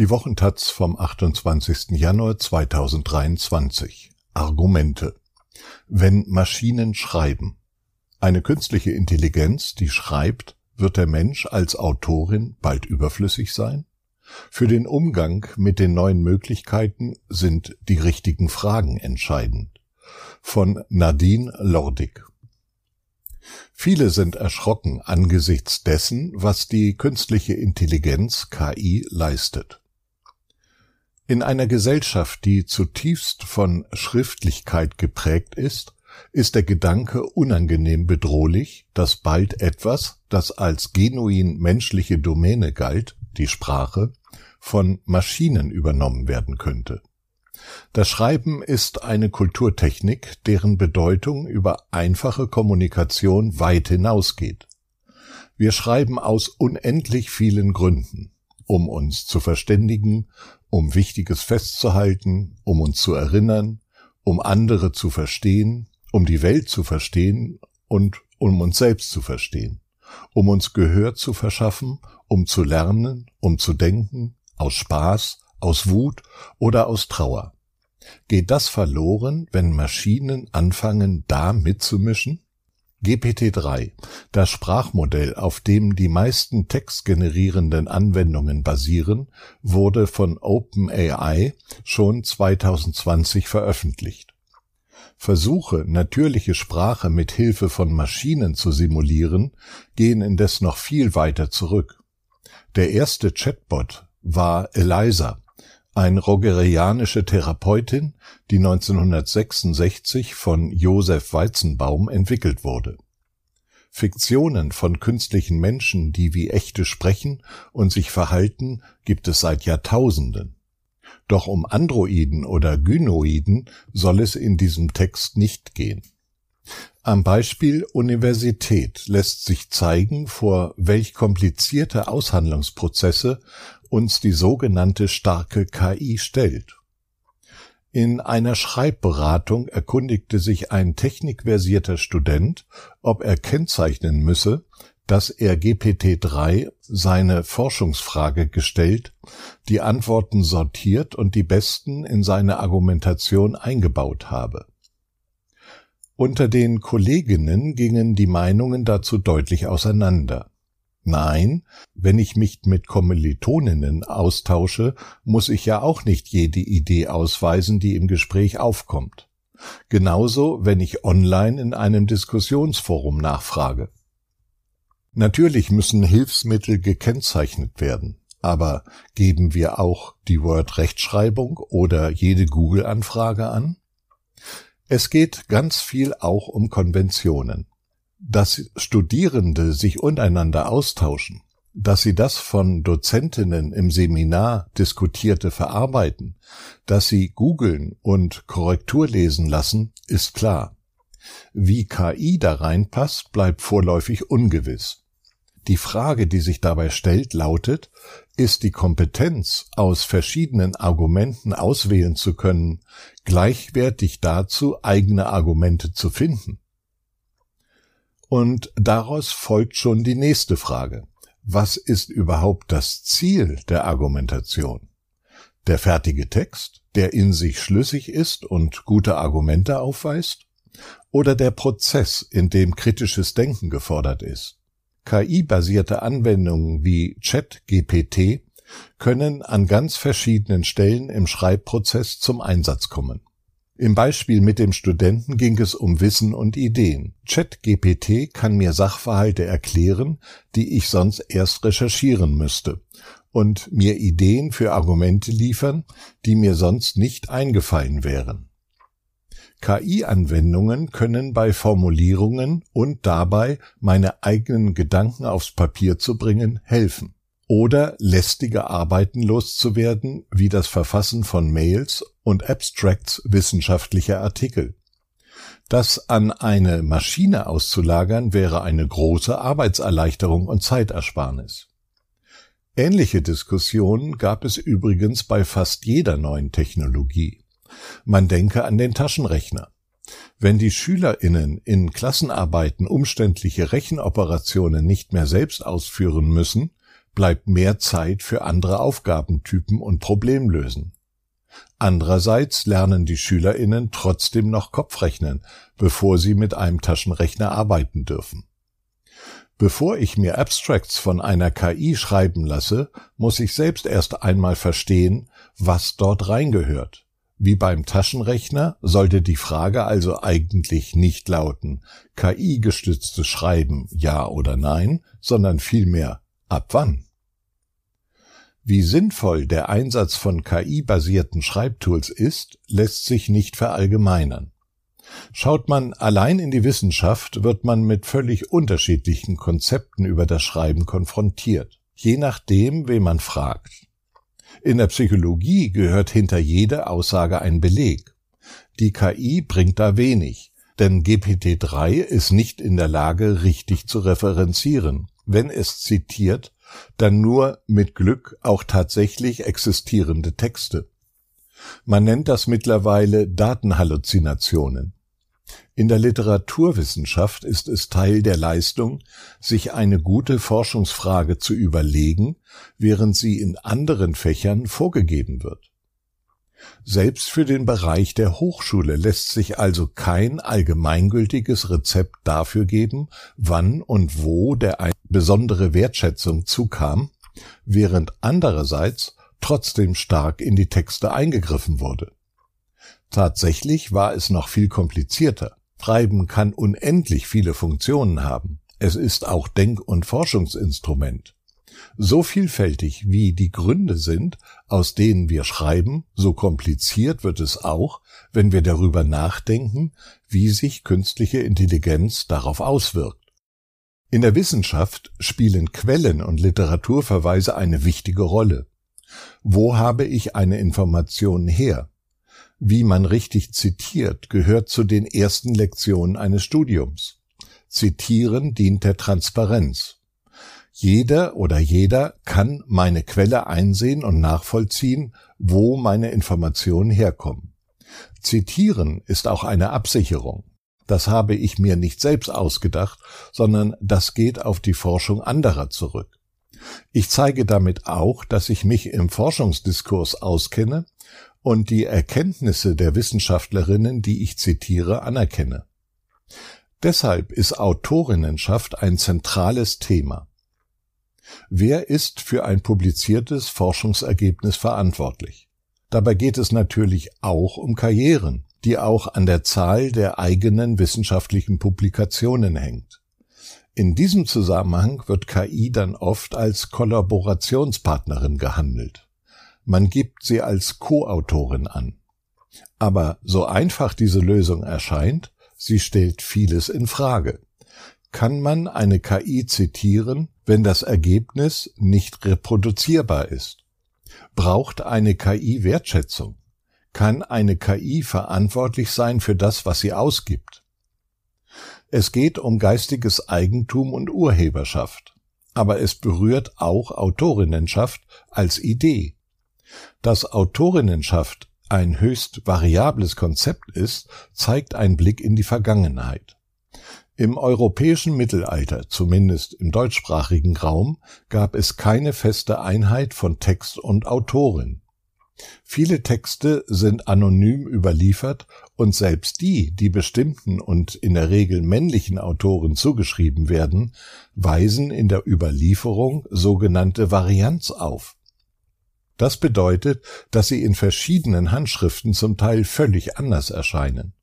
Die Wochentaz vom 28. Januar 2023. Argumente. Wenn Maschinen schreiben. Eine künstliche Intelligenz, die schreibt, wird der Mensch als Autorin bald überflüssig sein? Für den Umgang mit den neuen Möglichkeiten sind die richtigen Fragen entscheidend. Von Nadine Lordig. Viele sind erschrocken angesichts dessen, was die künstliche Intelligenz KI leistet. In einer Gesellschaft, die zutiefst von Schriftlichkeit geprägt ist, ist der Gedanke unangenehm bedrohlich, dass bald etwas, das als genuin menschliche Domäne galt, die Sprache, von Maschinen übernommen werden könnte. Das Schreiben ist eine Kulturtechnik, deren Bedeutung über einfache Kommunikation weit hinausgeht. Wir schreiben aus unendlich vielen Gründen, um uns zu verständigen, um Wichtiges festzuhalten, um uns zu erinnern, um andere zu verstehen, um die Welt zu verstehen und um uns selbst zu verstehen, um uns Gehör zu verschaffen, um zu lernen, um zu denken, aus Spaß, aus Wut oder aus Trauer. Geht das verloren, wenn Maschinen anfangen, da mitzumischen? GPT-3, das Sprachmodell, auf dem die meisten textgenerierenden Anwendungen basieren, wurde von OpenAI schon 2020 veröffentlicht. Versuche, natürliche Sprache mit Hilfe von Maschinen zu simulieren, gehen indes noch viel weiter zurück. Der erste Chatbot war Eliza, eine rogerianische Therapeutin, die 1966 von Josef Weizenbaum entwickelt wurde. Fiktionen von künstlichen Menschen, die wie echte sprechen und sich verhalten, gibt es seit Jahrtausenden. Doch um Androiden oder Gynoiden soll es in diesem Text nicht gehen. Am Beispiel Universität lässt sich zeigen, vor welch komplizierte Aushandlungsprozesse uns die sogenannte starke KI stellt. In einer Schreibberatung erkundigte sich ein technikversierter Student, ob er kennzeichnen müsse, dass er GPT-3 seine Forschungsfrage gestellt, die Antworten sortiert und die besten in seine Argumentation eingebaut habe. Unter den Kolleginnen gingen die Meinungen dazu deutlich auseinander. Nein, wenn ich mich mit Kommilitoninnen austausche, muss ich ja auch nicht jede Idee ausweisen, die im Gespräch aufkommt. Genauso, wenn ich online in einem Diskussionsforum nachfrage. Natürlich müssen Hilfsmittel gekennzeichnet werden, aber geben wir auch die Word-Rechtschreibung oder jede Google-Anfrage an? Es geht ganz viel auch um Konventionen dass Studierende sich untereinander austauschen, dass sie das von Dozentinnen im Seminar diskutierte verarbeiten, dass sie googeln und Korrektur lesen lassen, ist klar. Wie KI da reinpasst, bleibt vorläufig ungewiss. Die Frage, die sich dabei stellt, lautet, ist die Kompetenz, aus verschiedenen Argumenten auswählen zu können, gleichwertig dazu, eigene Argumente zu finden? Und daraus folgt schon die nächste Frage. Was ist überhaupt das Ziel der Argumentation? Der fertige Text, der in sich schlüssig ist und gute Argumente aufweist? Oder der Prozess, in dem kritisches Denken gefordert ist? KI-basierte Anwendungen wie ChatGPT können an ganz verschiedenen Stellen im Schreibprozess zum Einsatz kommen. Im Beispiel mit dem Studenten ging es um Wissen und Ideen. ChatGPT kann mir Sachverhalte erklären, die ich sonst erst recherchieren müsste und mir Ideen für Argumente liefern, die mir sonst nicht eingefallen wären. KI-Anwendungen können bei Formulierungen und dabei meine eigenen Gedanken aufs Papier zu bringen helfen oder lästige Arbeiten loszuwerden, wie das Verfassen von Mails und Abstracts wissenschaftlicher Artikel. Das an eine Maschine auszulagern wäre eine große Arbeitserleichterung und Zeitersparnis. Ähnliche Diskussionen gab es übrigens bei fast jeder neuen Technologie. Man denke an den Taschenrechner. Wenn die Schülerinnen in Klassenarbeiten umständliche Rechenoperationen nicht mehr selbst ausführen müssen, bleibt mehr Zeit für andere Aufgabentypen und Problemlösen. Andererseits lernen die Schülerinnen trotzdem noch Kopfrechnen, bevor sie mit einem Taschenrechner arbeiten dürfen. Bevor ich mir Abstracts von einer KI schreiben lasse, muss ich selbst erst einmal verstehen, was dort reingehört. Wie beim Taschenrechner sollte die Frage also eigentlich nicht lauten KI-gestütztes Schreiben ja oder nein, sondern vielmehr ab wann. Wie sinnvoll der Einsatz von KI-basierten Schreibtools ist, lässt sich nicht verallgemeinern. Schaut man allein in die Wissenschaft, wird man mit völlig unterschiedlichen Konzepten über das Schreiben konfrontiert, je nachdem, wen man fragt. In der Psychologie gehört hinter jeder Aussage ein Beleg. Die KI bringt da wenig, denn GPT-3 ist nicht in der Lage, richtig zu referenzieren. Wenn es zitiert, dann nur mit Glück auch tatsächlich existierende Texte. Man nennt das mittlerweile Datenhalluzinationen. In der Literaturwissenschaft ist es Teil der Leistung, sich eine gute Forschungsfrage zu überlegen, während sie in anderen Fächern vorgegeben wird. Selbst für den Bereich der Hochschule lässt sich also kein allgemeingültiges Rezept dafür geben, wann und wo der eine besondere Wertschätzung zukam, während andererseits trotzdem stark in die Texte eingegriffen wurde. Tatsächlich war es noch viel komplizierter. Schreiben kann unendlich viele Funktionen haben. Es ist auch Denk- und Forschungsinstrument. So vielfältig wie die Gründe sind, aus denen wir schreiben, so kompliziert wird es auch, wenn wir darüber nachdenken, wie sich künstliche Intelligenz darauf auswirkt. In der Wissenschaft spielen Quellen und Literaturverweise eine wichtige Rolle. Wo habe ich eine Information her? Wie man richtig zitiert, gehört zu den ersten Lektionen eines Studiums. Zitieren dient der Transparenz. Jeder oder jeder kann meine Quelle einsehen und nachvollziehen, wo meine Informationen herkommen. Zitieren ist auch eine Absicherung. Das habe ich mir nicht selbst ausgedacht, sondern das geht auf die Forschung anderer zurück. Ich zeige damit auch, dass ich mich im Forschungsdiskurs auskenne und die Erkenntnisse der Wissenschaftlerinnen, die ich zitiere, anerkenne. Deshalb ist Autorinnenschaft ein zentrales Thema. Wer ist für ein publiziertes Forschungsergebnis verantwortlich? Dabei geht es natürlich auch um Karrieren, die auch an der Zahl der eigenen wissenschaftlichen Publikationen hängt. In diesem Zusammenhang wird KI dann oft als Kollaborationspartnerin gehandelt. Man gibt sie als Co-Autorin an. Aber so einfach diese Lösung erscheint, sie stellt vieles in Frage. Kann man eine KI zitieren, wenn das Ergebnis nicht reproduzierbar ist? Braucht eine KI Wertschätzung? Kann eine KI verantwortlich sein für das, was sie ausgibt? Es geht um geistiges Eigentum und Urheberschaft, aber es berührt auch Autorinnenschaft als Idee. Dass Autorinnenschaft ein höchst variables Konzept ist, zeigt ein Blick in die Vergangenheit. Im europäischen Mittelalter, zumindest im deutschsprachigen Raum, gab es keine feste Einheit von Text und Autorin. Viele Texte sind anonym überliefert und selbst die, die bestimmten und in der Regel männlichen Autoren zugeschrieben werden, weisen in der Überlieferung sogenannte Varianz auf. Das bedeutet, dass sie in verschiedenen Handschriften zum Teil völlig anders erscheinen.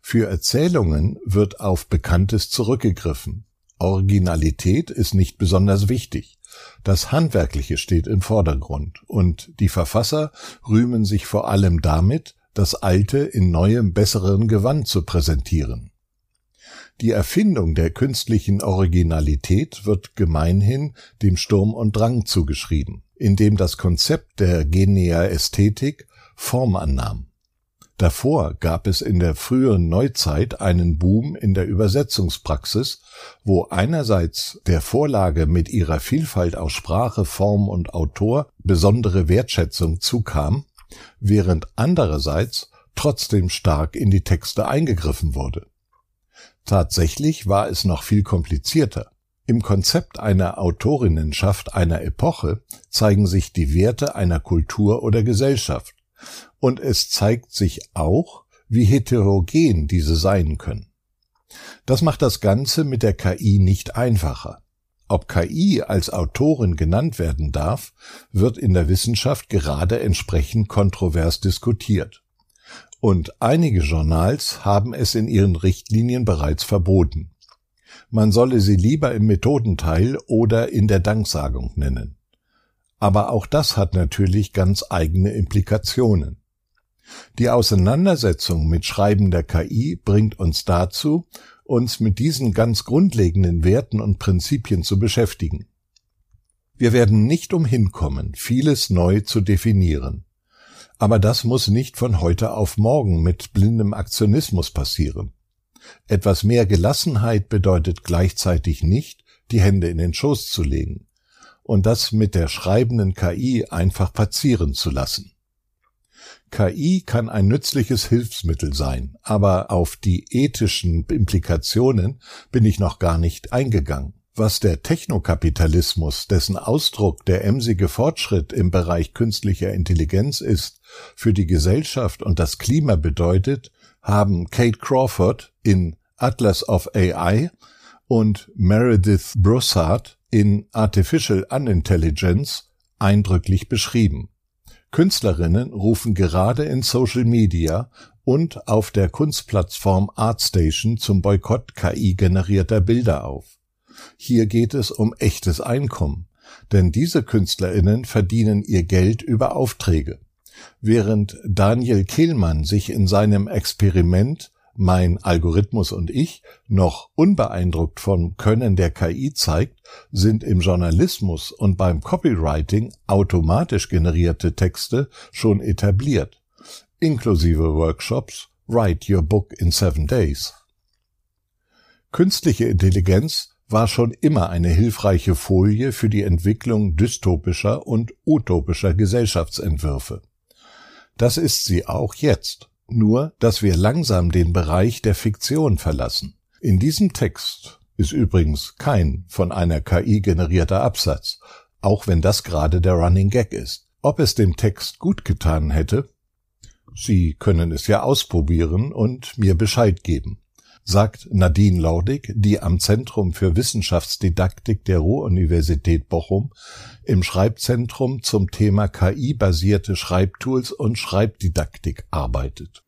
Für Erzählungen wird auf Bekanntes zurückgegriffen. Originalität ist nicht besonders wichtig. Das Handwerkliche steht im Vordergrund und die Verfasser rühmen sich vor allem damit, das Alte in neuem, besseren Gewand zu präsentieren. Die Erfindung der künstlichen Originalität wird gemeinhin dem Sturm und Drang zugeschrieben in dem das Konzept der Genea Ästhetik Form annahm. Davor gab es in der frühen Neuzeit einen Boom in der Übersetzungspraxis, wo einerseits der Vorlage mit ihrer Vielfalt aus Sprache, Form und Autor besondere Wertschätzung zukam, während andererseits trotzdem stark in die Texte eingegriffen wurde. Tatsächlich war es noch viel komplizierter. Im Konzept einer Autorinnenschaft einer Epoche zeigen sich die Werte einer Kultur oder Gesellschaft. Und es zeigt sich auch, wie heterogen diese sein können. Das macht das Ganze mit der KI nicht einfacher. Ob KI als Autorin genannt werden darf, wird in der Wissenschaft gerade entsprechend kontrovers diskutiert. Und einige Journals haben es in ihren Richtlinien bereits verboten. Man solle sie lieber im Methodenteil oder in der Danksagung nennen. Aber auch das hat natürlich ganz eigene Implikationen. Die Auseinandersetzung mit schreibender KI bringt uns dazu, uns mit diesen ganz grundlegenden Werten und Prinzipien zu beschäftigen. Wir werden nicht umhin kommen, vieles neu zu definieren. Aber das muss nicht von heute auf morgen mit blindem Aktionismus passieren. Etwas mehr Gelassenheit bedeutet gleichzeitig nicht, die Hände in den Schoß zu legen und das mit der schreibenden KI einfach passieren zu lassen. KI kann ein nützliches Hilfsmittel sein, aber auf die ethischen Implikationen bin ich noch gar nicht eingegangen. Was der Technokapitalismus, dessen Ausdruck der emsige Fortschritt im Bereich künstlicher Intelligenz ist, für die Gesellschaft und das Klima bedeutet, haben Kate Crawford in Atlas of AI und Meredith Broussard in Artificial Unintelligence eindrücklich beschrieben. Künstlerinnen rufen gerade in Social Media und auf der Kunstplattform ArtStation zum Boykott KI generierter Bilder auf. Hier geht es um echtes Einkommen, denn diese Künstlerinnen verdienen ihr Geld über Aufträge. Während Daniel Kehlmann sich in seinem Experiment mein Algorithmus und ich noch unbeeindruckt vom Können der KI zeigt, sind im Journalismus und beim Copywriting automatisch generierte Texte schon etabliert, inklusive Workshops Write Your Book in Seven Days. Künstliche Intelligenz war schon immer eine hilfreiche Folie für die Entwicklung dystopischer und utopischer Gesellschaftsentwürfe. Das ist sie auch jetzt. Nur, dass wir langsam den Bereich der Fiktion verlassen. In diesem Text ist übrigens kein von einer KI generierter Absatz, auch wenn das gerade der Running Gag ist. Ob es dem Text gut getan hätte? Sie können es ja ausprobieren und mir Bescheid geben sagt Nadine Lordig, die am Zentrum für Wissenschaftsdidaktik der Ruhr-Universität Bochum im Schreibzentrum zum Thema KI-basierte Schreibtools und Schreibdidaktik arbeitet.